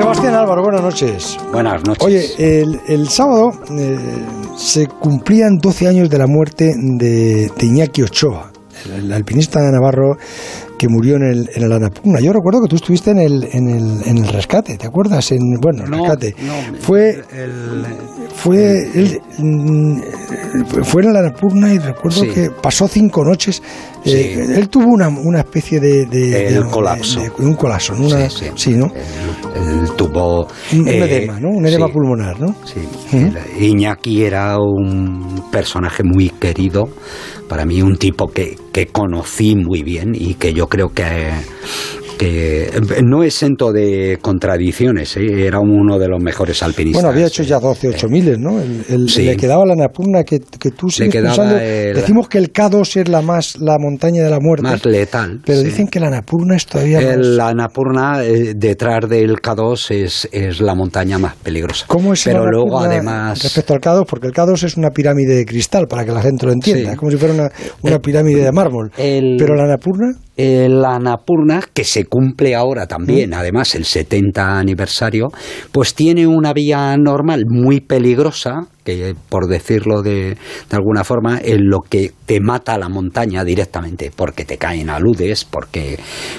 Sebastián Álvaro, buenas noches. Buenas noches. Oye, el, sábado eh, se cumplían 12 años de la muerte de, Iñaki Ochoa, el, alpinista de Navarro que murió en el, en el Anapurna. Yo recuerdo que tú estuviste en el, en el, en el rescate, ¿te acuerdas? En, bueno, el rescate. fue, fue, él, mm, fue en el Anapurna y recuerdo que pasó cinco noches. Eh, él tuvo una, una especie de, de, colapso. un colapso, Una, sí, ¿no? Él, tuvo... Un, eh, edema, ¿no? Un edema pulmonar, ¿no? Sí. Iñaki era un personaje muy querido para mí un tipo que, que conocí muy bien y que yo creo que que no exento de contradicciones, ¿eh? era uno de los mejores alpinistas. Bueno, había hecho ya 12, 8 miles, ¿no? El, Le quedaba la Napurna que, que tú sigues pensando. Decimos que el K2 es la más la montaña de la muerte. Más letal. Pero dicen que la Napurna es todavía más... La Napurna, eh, detrás del K2, es, es la montaña más peligrosa. ¿Cómo es Pero luego, además... Respecto al K2, porque el K2 es una pirámide de cristal, para que la gente lo entienda. Es como si fuera una, una eh, pirámide de mármol. Pero la Napurna... la Napurna, que se cumple ahora también, además el 70 aniversario, pues tiene una vía normal muy peligrosa, que por decirlo de, de alguna forma, en lo que te mata la montaña directamente, porque te caen aludes, porque,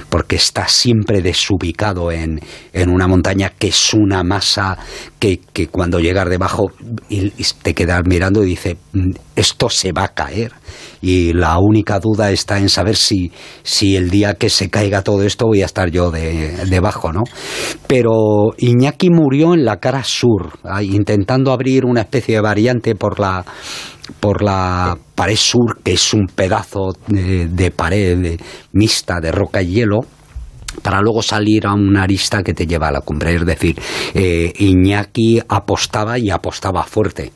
porque estás siempre desubicado en, en una montaña que es una masa que, que cuando llegas debajo y, te quedas mirando y dice, mm, esto se va a caer. Y la única duda está en saber si, si el día que se caiga todo esto voy a estar yo de, debajo, ¿no? Pero Iñaki murió en la cara sur, intentando abrir una especie de variante por la por la pared sur, que es un pedazo de, pared mixta de roca y hielo, para luego salir a una arista que te lleva a la cumbre. Es decir, eh, Iñaki apostaba y apostaba fuerte.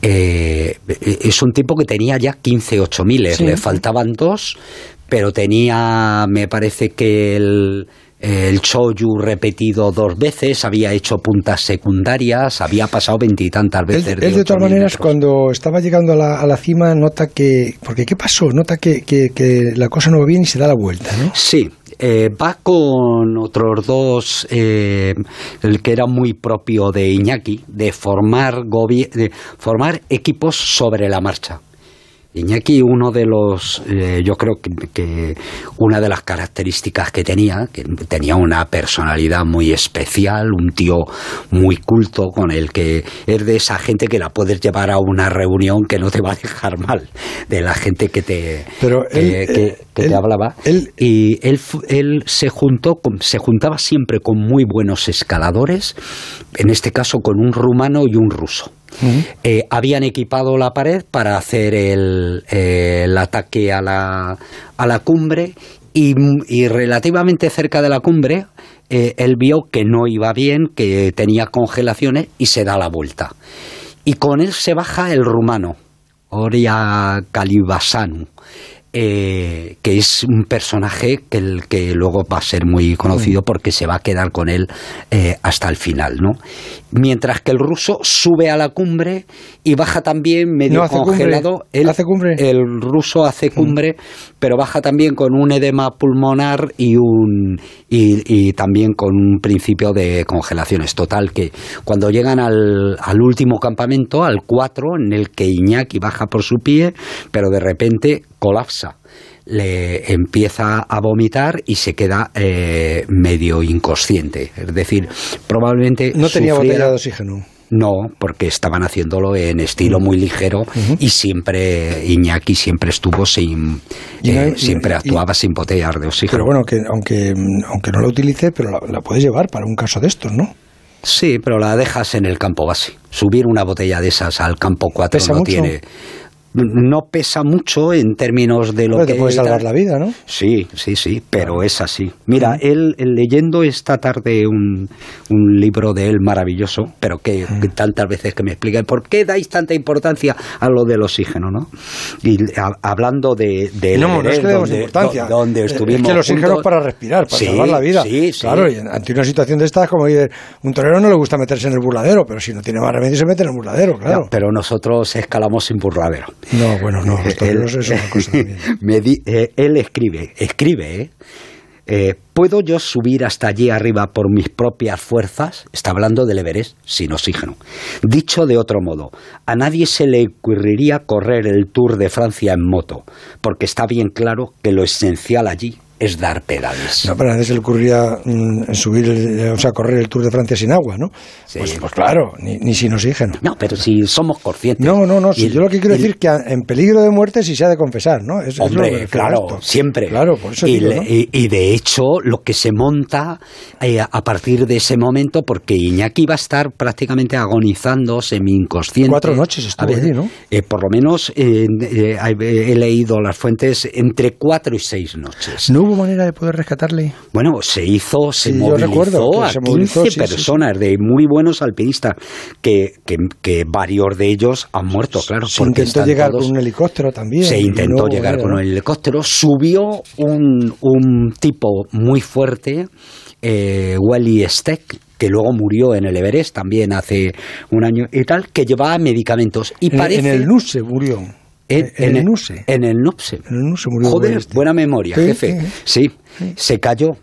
Eh, es un tipo que tenía ya 15 8000, le faltaban dos, pero tenía, me parece que el el Choyu repetido dos veces, había hecho puntas secundarias, había pasado veintitantas veces. Él, de, todas maneras, cuando estaba llegando a la, a la, cima, nota que. Porque ¿qué pasó? Nota que, que, la cosa no va bien y se da la vuelta, ¿no? Sí, eh, va con otros dos, eh, el que era muy propio de Iñaki, de formar, de formar equipos sobre la marcha. Iñaki, uno de los, eh, yo creo que, una de las características que tenía, que tenía una personalidad muy especial, un tío muy culto con el que es de esa gente que la puedes llevar a una reunión que no te va a dejar mal, de la gente que te, Pero que, te hablaba. y él, él se juntó, se juntaba siempre con muy buenos escaladores, en este caso con un rumano y un ruso. Eh, habían equipado la pared para hacer el, ataque a la, a la cumbre y, relativamente cerca de la cumbre eh, él vio que no iba bien, que tenía congelaciones y se da la vuelta. Y con él se baja el rumano, Oria Calibasanu. Eh, que es un personaje que, el, que luego va a ser muy conocido mm. porque se va a quedar con él eh, hasta el final, ¿no? Mientras que el ruso sube a la cumbre y baja también medio congelado. El, ¿Hace cumbre? El ruso hace mm. cumbre, pero baja también con un edema pulmonar y, un, y, también con un principio de congelaciones. Total, que cuando llegan al, al último campamento, al 4, en el que Iñaki baja por su pie, pero de repente colapsa le empieza a vomitar y se queda eh, medio inconsciente. Es decir, probablemente. No tenía botella de oxígeno. No, porque estaban haciéndolo en estilo muy ligero y siempre Iñaki siempre estuvo sin, eh, siempre actuaba sin botellas de oxígeno. Pero bueno, que aunque, aunque no la utilice, pero la, puedes llevar para un caso de estos, ¿no? Sí, pero la dejas en el campo base. Subir una botella de esas al campo 4 no tiene no pesa mucho en términos de lo que... te puede salvar la vida, ¿no? Sí, sí, sí, pero es así. Mira, él, leyendo esta tarde un, un, libro de él maravilloso, pero que, tantas veces que me explica por qué dais tanta importancia a lo del oxígeno, ¿no? Y hablando de, de no, no es que donde, importancia. donde estuvimos es que el oxígeno para respirar, para salvar la vida. Sí, claro, y ante una situación de estas, como un torero no le gusta meterse en el burladero, pero si no tiene más remedio se mete en el burladero, claro. pero nosotros escalamos sin burladero. No, bueno, no, los toreros es cosa Me eh, él escribe, escribe, ¿eh? eh, ¿puedo yo subir hasta allí arriba por mis propias fuerzas? Está hablando del Everest sin oxígeno. Dicho de otro modo, a nadie se le ocurriría correr el Tour de Francia en moto, porque está bien claro que lo esencial allí es dar pedales. No, pero a nadie se le ocurría mm, subir, el- o sea, correr el Tour de Francia sin agua, ¿no? Sí. Pues, pues claro, ni, ni sin oxígeno. No, pero si somos conscientes. No, no, no. si yo lo que quiero decir es que en peligro de muerte sí se ha de confesar, ¿no? Es- es lo que me Hombre, claro, esto. siempre. Claro, por eso y, digo, y- y de hecho, lo que se monta eh, a partir de ese momento, porque Iñaki va a estar prácticamente agonizando, semi-inconsciente. Cuatro noches estuvo ver, allí, ¿no? eh, por lo menos eh, eh, he leído las fuentes entre cuatro y seis noches. ¿No hubo manera de poder rescatarle? Bueno, se hizo, se Sí, movilizó a se 15 movilizó, sí, sí, personas de muy buenos alpinistas, que, que, que varios de ellos han muerto, claro. Se intentó llegar todos- con un helicóptero también. se intentó no llegar manera, con el helicóptero, subió un, un tipo muy fuerte, eh, Wally Steck, que luego murió en el Everest también hace un año y tal, que llevaba medicamentos. Y En, parece, en el NUSE murió. En, en el NUSE. En el NUPSE. En el NUSE murió Joder, buena memoria, Sí, jefe. sí. Sí, se cayó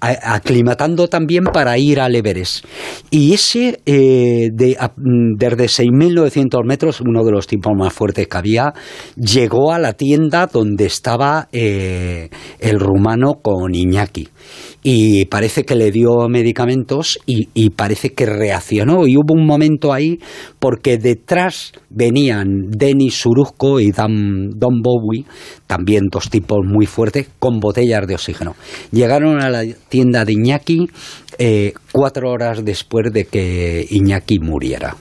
aclimatando también para ir al Everest. Y ese, eh, de, a- desde 6.900 metros, uno de los tipos más fuertes que había, llegó a la tienda donde estaba eh, el rumano con Iñaki. Y parece que le dio medicamentos y, parece que reaccionó. Y hubo un momento ahí porque detrás venían Denis Suruzco y Dan, Don Bowie, también dos tipos muy fuertes, con botellas de oxígeno. Llegaron a la tienda de Iñaki eh, cuatro horas después de que Iñaki muriera.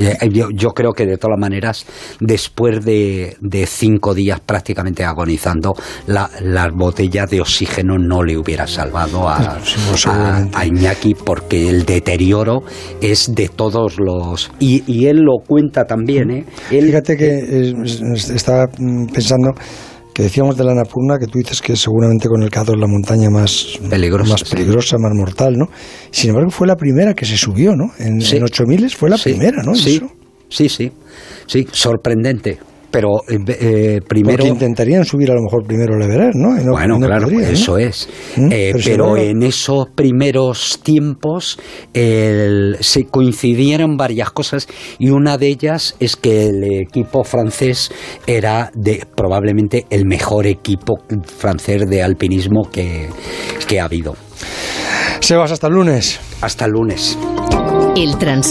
Eh, Yo, yo creo que de todas maneras, después de, de cinco días prácticamente agonizando, la- las botellas de oxígeno no le hubiera salvado a, Sí, a- Iñaki porque el deterioro es de todos los... Y, y él lo cuenta también, ¿eh? Él- Fíjate que eh, es- estaba mm, pensando que decíamos de la Annapurna, que tú dices que seguramente con el K2 la montaña más Peligrosa, más, sí. peligrosa, más mortal, ¿no? Sin embargo, fue la primera que se subió, ¿no? En, Sí. en 8000 fue la Sí, primera, ¿no? Sí, Eso. sí, sí, sí, sorprendente. Pero eh, eh, primero... Porque intentarían subir a lo mejor primero el Everest, ¿no? No- bueno, no claro, eso es. ¿Mm? Eh, Pero en esos primeros tiempos el- se coincidieron varias cosas y una de ellas es que el equipo francés era de probablemente el mejor equipo francés de alpinismo que, que ha habido. Sebas, hasta el lunes. Hasta el lunes. El trans